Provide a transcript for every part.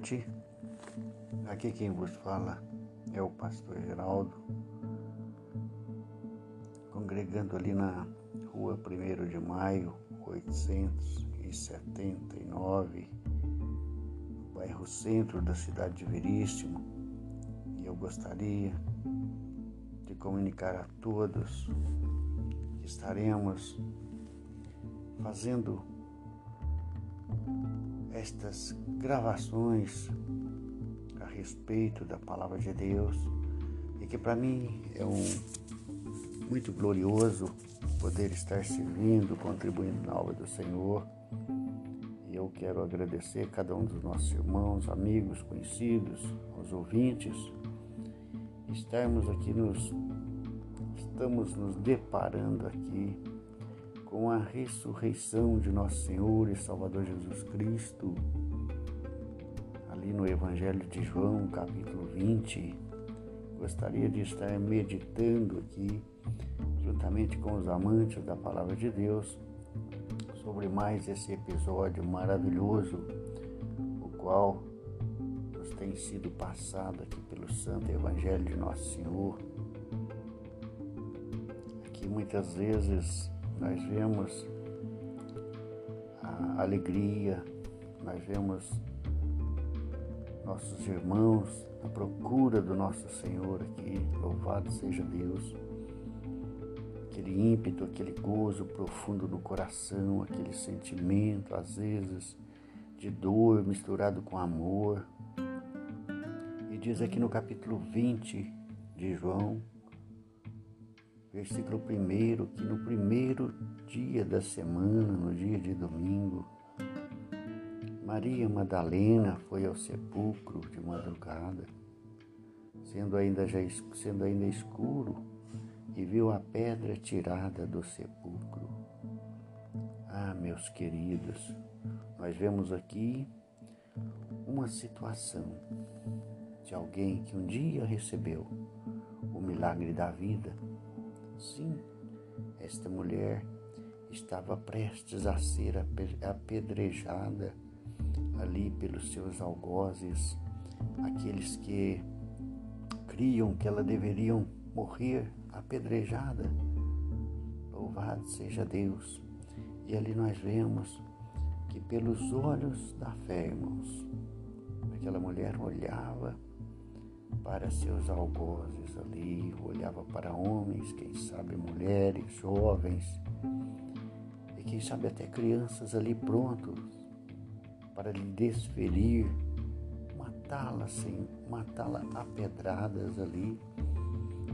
noite. Aqui quem vos fala é o pastor Geraldo, congregando ali na rua 1 de maio, 879, bairro centro da cidade de Veríssimo. E eu gostaria de comunicar a todos que estaremos fazendo estas gravações a respeito da palavra de Deus e que para mim é um muito glorioso poder estar servindo, contribuindo na obra do Senhor. E eu quero agradecer a cada um dos nossos irmãos, amigos, conhecidos, os ouvintes, estarmos aqui nos estamos nos deparando aqui com a ressurreição de nosso Senhor e Salvador Jesus Cristo, ali no Evangelho de João, capítulo 20. Gostaria de estar meditando aqui, juntamente com os amantes da Palavra de Deus, sobre mais esse episódio maravilhoso, o qual nos tem sido passado aqui pelo Santo Evangelho de Nosso Senhor. Aqui muitas vezes nós vemos a alegria, nós vemos nossos irmãos à procura do nosso Senhor aqui, louvado seja Deus. Aquele ímpeto, aquele gozo profundo no coração, aquele sentimento, às vezes, de dor misturado com amor. E diz aqui no capítulo 20 de João, versículo 1, que no primeiro dia da semana, no dia de domingo, Maria Madalena foi ao sepulcro de madrugada, sendo ainda, já, sendo ainda escuro, e viu a pedra tirada do sepulcro. Ah, meus queridos, nós vemos aqui uma situação de alguém que um dia recebeu o milagre da vida Sim, esta mulher estava prestes a ser apedrejada ali pelos seus algozes, aqueles que criam que ela deveriam morrer apedrejada. Louvado seja Deus. E ali nós vemos que pelos olhos da fé, irmãos, aquela mulher olhava para seus algozes ali, olhava para homens, quem sabe mulheres, jovens, e quem sabe até crianças ali prontos para lhe desferir, matá-la sem matá-la a pedradas ali.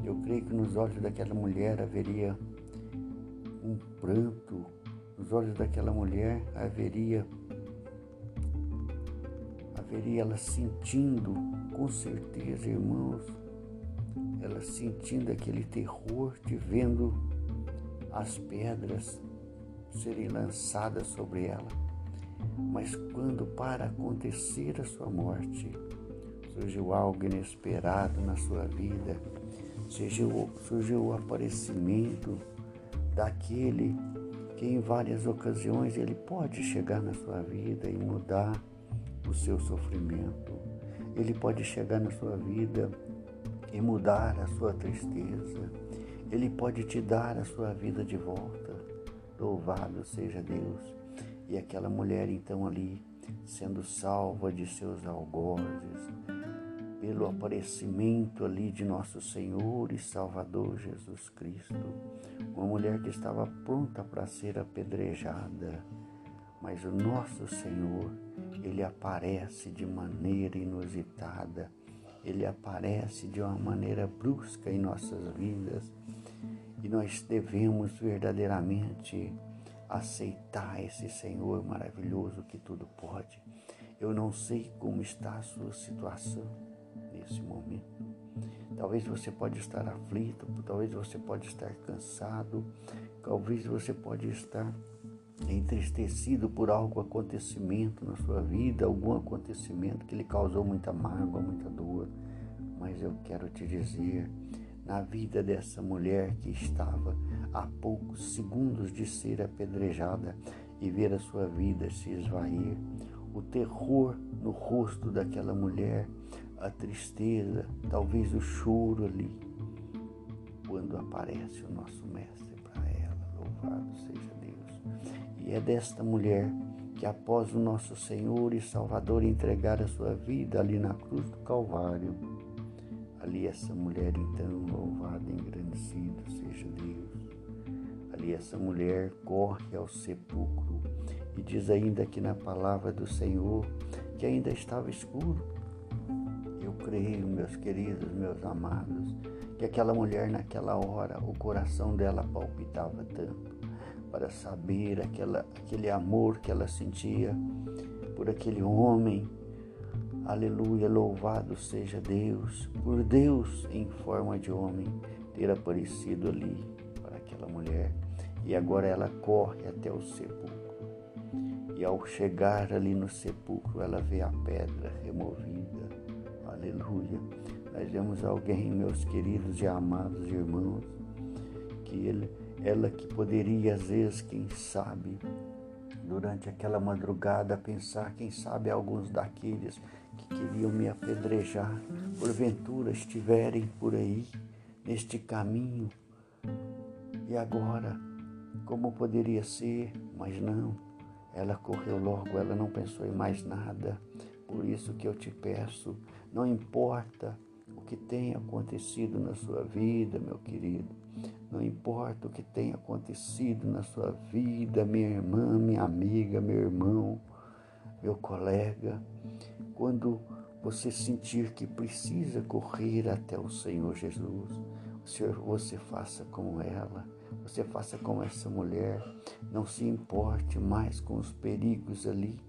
Eu creio que nos olhos daquela mulher haveria um pranto, nos olhos daquela mulher haveria haveria ela sentindo, com certeza, irmãos, ela sentindo aquele terror de vendo as pedras serem lançadas sobre ela. Mas quando para acontecer a sua morte, surgiu algo inesperado na sua vida, surgiu, surgiu o aparecimento daquele que em várias ocasiões ele pode chegar na sua vida e mudar o seu sofrimento. Ele pode chegar na sua vida e mudar a sua tristeza. Ele pode te dar a sua vida de volta. Louvado seja Deus. E aquela mulher então ali, sendo salva de seus algozes, pelo aparecimento ali de nosso Senhor e Salvador Jesus Cristo. Uma mulher que estava pronta para ser apedrejada, mas o nosso Senhor ele aparece de maneira inusitada, ele aparece de uma maneira brusca em nossas vidas e nós devemos verdadeiramente aceitar esse Senhor maravilhoso que tudo pode. Eu não sei como está a sua situação nesse momento. Talvez você pode estar aflito, talvez você pode estar cansado, talvez você pode estar entristecido por algum acontecimento na sua vida, algum acontecimento que lhe causou muita mágoa, muita dor. Mas eu quero te dizer, na vida dessa mulher que estava a poucos segundos de ser apedrejada e ver a sua vida se esvair, o terror no rosto daquela mulher, a tristeza, talvez o choro ali, quando aparece o nosso Mestre para ela. Louvado seja Deus. E é desta mulher que, após o nosso Senhor e Salvador entregar a sua vida ali na cruz do Calvário, ali essa mulher, então, louvada, engrandecida seja Deus. Ali essa mulher corre ao sepulcro e diz ainda que na palavra do Senhor que ainda estava escuro. Eu creio, meus queridos, meus amados, que aquela mulher naquela hora, o coração dela palpitava tanto para saber aquela, aquele amor que ela sentia por aquele homem. Aleluia, louvado seja Deus, por Deus em forma de homem ter aparecido ali para aquela mulher. E agora ela corre até o sepulcro. E ao chegar ali no sepulcro, ela vê a pedra removida. Aleluia. Nós vemos alguém, meus queridos e amados irmãos, que ele, ela que poderia, às vezes, quem sabe, durante aquela madrugada, pensar, quem sabe, alguns daqueles que queriam me apedrejar, porventura estiverem por aí, neste caminho. E agora, como poderia ser, mas não. Ela correu logo, ela não pensou em mais nada. Por isso que eu te peço, não importa o que tenha acontecido na sua vida, meu querido. Importa o que tenha acontecido na sua vida, minha irmã, minha amiga, meu irmão, meu colega. Quando você sentir que precisa correr até o Senhor Jesus, o Senhor, você faça como ela você faça como essa mulher, não se importe mais com os perigos ali,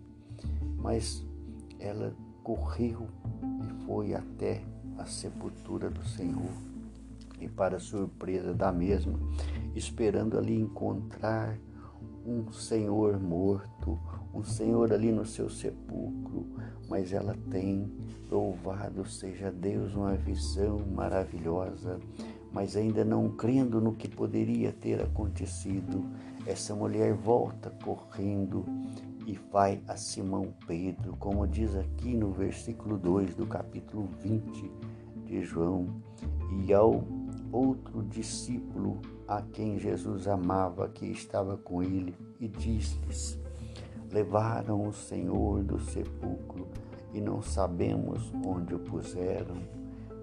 mas ela correu e foi até a sepultura do Senhor. E para surpresa da mesma, esperando ali encontrar um Senhor morto, um Senhor ali no seu sepulcro, mas ela tem, louvado seja Deus, uma visão maravilhosa. Mas ainda não crendo no que poderia ter acontecido, essa mulher volta correndo e vai a Simão Pedro, como diz aqui no versículo 2 do capítulo 20 de João, e ao outro discípulo a quem Jesus amava, que estava com ele, e disse-lhes: Levaram o Senhor do sepulcro e não sabemos onde o puseram.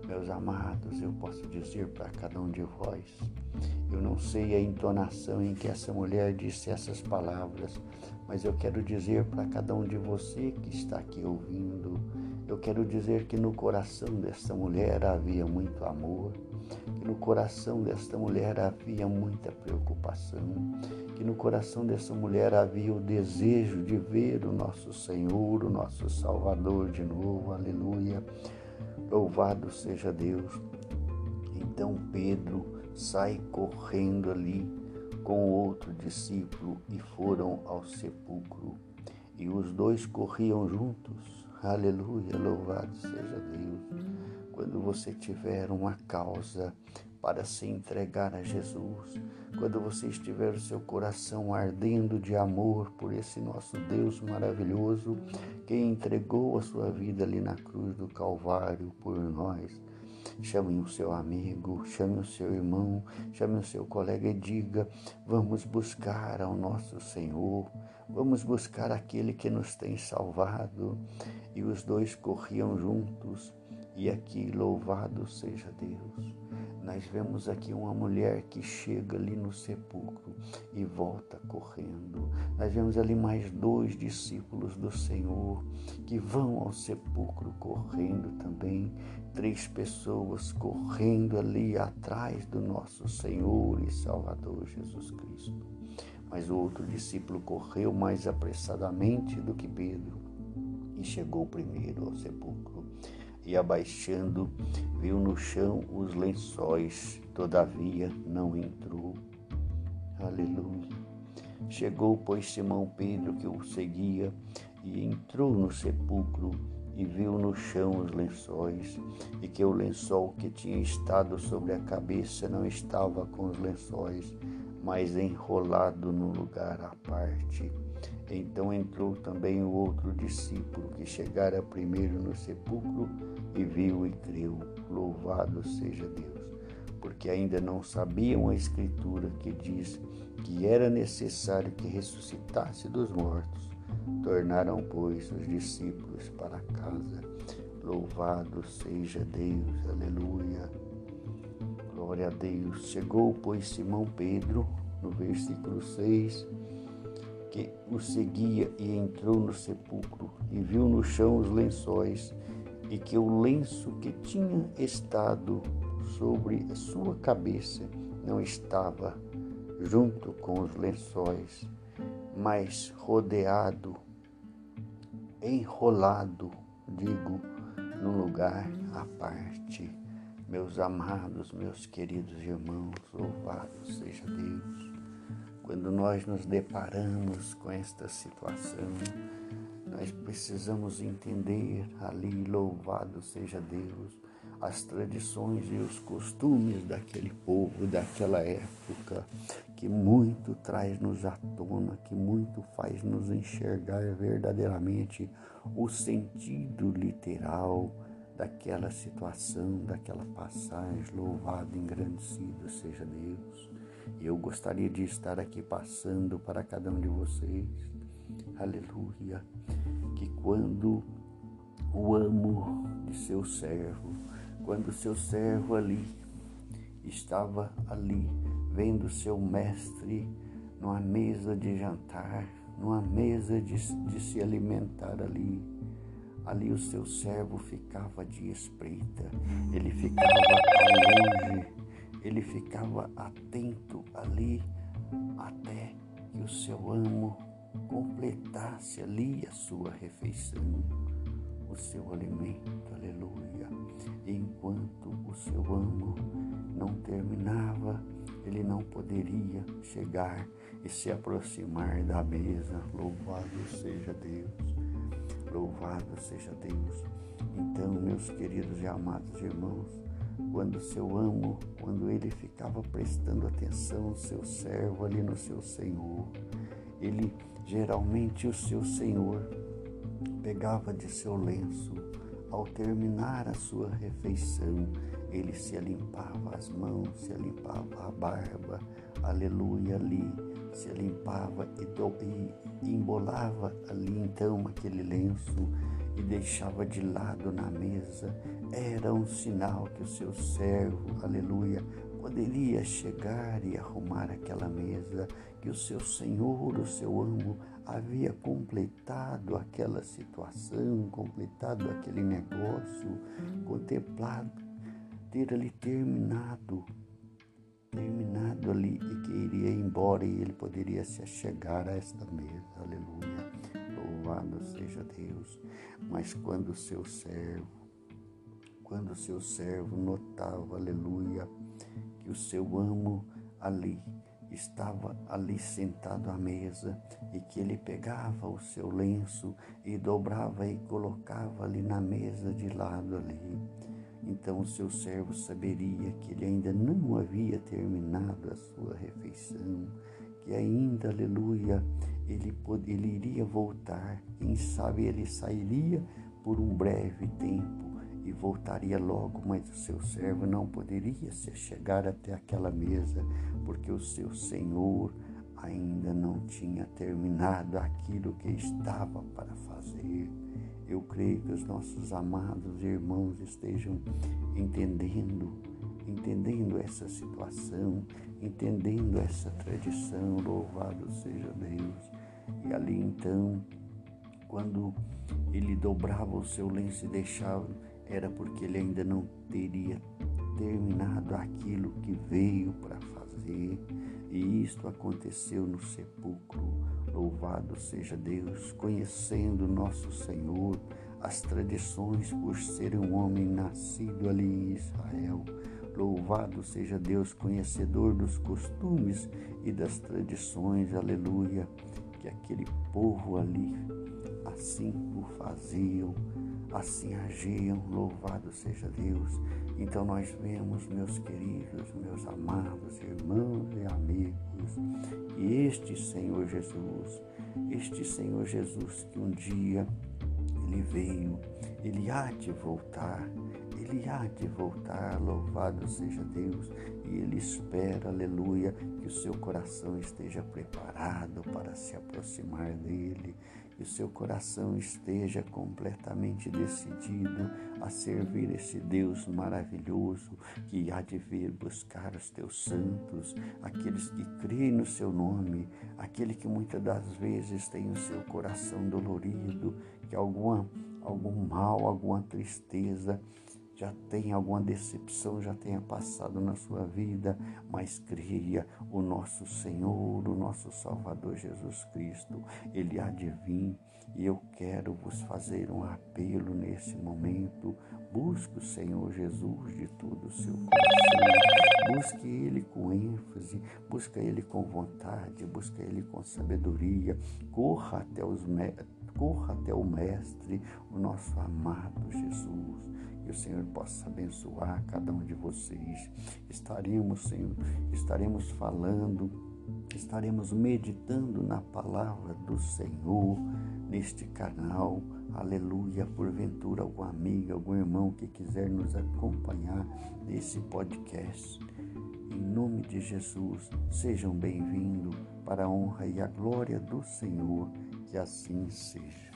Meus amados, eu posso dizer para cada um de vós, eu não sei a entonação em que essa mulher disse essas palavras, mas eu quero dizer para cada um de você que está aqui ouvindo, eu quero dizer que no coração desta mulher havia muito amor, que no coração desta mulher havia muita preocupação, que no coração dessa mulher havia o desejo de ver o nosso Senhor, o nosso Salvador de novo, aleluia Louvado seja Deus. Então Pedro sai correndo ali com outro discípulo e foram ao sepulcro. E os dois corriam juntos. Aleluia, louvado seja Deus. Quando você tiver uma causa para se entregar a Jesus, quando você estiver seu coração ardendo de amor por esse nosso Deus maravilhoso que entregou a sua vida ali na cruz do Calvário por nós. Chame o seu amigo, chame o seu irmão, chame o seu colega e diga: vamos buscar ao nosso Senhor, vamos buscar aquele que nos tem salvado. E os dois corriam juntos, e aqui louvado seja Deus nós vemos aqui uma mulher que chega ali no sepulcro e volta correndo. Nós vemos ali mais dois discípulos do Senhor que vão ao sepulcro correndo também. Três pessoas correndo ali atrás do nosso Senhor e Salvador Jesus Cristo. Mas o outro discípulo correu mais apressadamente do que Pedro e chegou primeiro ao sepulcro e abaixando, viu no chão os lençóis, todavia não entrou. Aleluia. Chegou, pois, Simão Pedro, que o seguia, e entrou no sepulcro e viu no chão os lençóis, e que o lençol que tinha estado sobre a cabeça não estava com os lençóis, mas enrolado no lugar à parte. Então entrou também o outro discípulo que chegara primeiro no sepulcro e viu e creu. Louvado seja Deus, porque ainda não sabiam a Escritura que diz que era necessário que ressuscitasse dos mortos. Tornaram, pois, os discípulos para casa. Louvado seja Deus, aleluia. Glória a Deus. Chegou, pois, Simão Pedro, no versículo 6 que o seguia e entrou no sepulcro e viu no chão os lençóis e que o lenço que tinha estado sobre a sua cabeça não estava junto com os lençóis, mas rodeado, enrolado, digo, num lugar à parte. Meus amados, meus queridos irmãos, louvado seja Deus quando nós nos deparamos com esta situação, nós precisamos entender ali, louvado seja Deus, as tradições e os costumes daquele povo, daquela época, que muito traz-nos à tona, que muito faz nos enxergar verdadeiramente o sentido literal daquela situação, daquela passagem. Louvado, engrandecido seja Deus. Eu gostaria de estar aqui passando para cada um de vocês, aleluia, que quando o amo de seu servo, quando seu servo ali estava ali vendo seu mestre numa mesa de jantar, numa mesa de, de se alimentar ali, ali o seu servo ficava de espreita, ele ficava ao longe ele ficava atento ali até que o seu amo completasse ali a sua refeição, o seu alimento, aleluia. E enquanto o seu amo não terminava, ele não poderia chegar e se aproximar da mesa. Louvado seja Deus, louvado seja Deus. Então, meus queridos e amados irmãos, quando seu amo, quando ele ficava prestando atenção seu servo ali no seu senhor, ele geralmente o seu senhor pegava de seu lenço, ao terminar a sua refeição, ele se limpava as mãos, se limpava a barba, aleluia, ali, se limpava e, do, e embolava ali então aquele lenço e deixava de lado na mesa, era um sinal que o seu servo, aleluia, poderia chegar e arrumar aquela que o seu Senhor, o seu amo, havia completado aquela situação, completado aquele negócio, contemplado, ter ali terminado, terminado ali e que iria embora e ele poderia se achegar a esta mesa, aleluia. Louvado seja Deus. Mas quando o seu servo, quando o seu servo notava, aleluia, que o seu amo ali estava ali sentado à mesa e que ele pegava o seu lenço e dobrava e colocava ali na mesa de lado ali. Então o seu servo saberia que ele ainda não havia terminado a sua refeição, que ainda, aleluia, ele, ele iria voltar, quem sabe ele sairia por um breve tempo e voltaria logo, mas o seu servo não poderia se chegar até aquela mesa, porque o seu senhor ainda não tinha terminado aquilo que estava para fazer. Eu creio que os nossos amados irmãos estejam entendendo, entendendo essa situação, entendendo essa tradição. Louvado seja Deus. E ali então, quando ele dobrava o seu lenço e deixava, era porque ele ainda não teria terminado aquilo que veio para fazer. E isto aconteceu no sepulcro. Louvado seja Deus, conhecendo nosso Senhor, as tradições por ser um homem nascido ali em Israel. Louvado seja Deus, conhecedor dos costumes e das tradições, aleluia, que aquele povo ali assim o faziam, assim agiam, louvado seja Deus. Então nós vemos, meus queridos, meus amados irmãos e amigos, este Senhor Jesus, este Senhor Jesus que um dia ele veio, ele há de voltar, ele há de voltar, louvado seja Deus, e ele espera, aleluia, que o seu coração esteja preparado para se aproximar dele, que o seu coração esteja completamente decidido a servir esse Deus maravilhoso que há de vir buscar os teus santos, aqueles que creem no seu nome, aquele que muitas das vezes tem o seu coração dolorido, que alguma algum mal, alguma tristeza, já tenha alguma decepção, já tenha passado na sua vida, mas creia o nosso Senhor, o nosso Salvador Jesus Cristo, Ele há de vir e eu quero vos fazer um apelo nesse momento. Busque o Senhor Jesus de todo o seu coração, busque Ele com ênfase, busque Ele com vontade, busque Ele com sabedoria, corra até os corra até o Mestre, o nosso amado Jesus que o Senhor possa abençoar cada um de vocês. Estaremos, Senhor, estaremos falando, estaremos meditando na palavra do Senhor neste canal. Aleluia. Porventura, algum amigo, algum irmão que quiser nos acompanhar nesse podcast. Em nome de Jesus, sejam bem-vindos para a honra e a glória do Senhor. Que assim seja.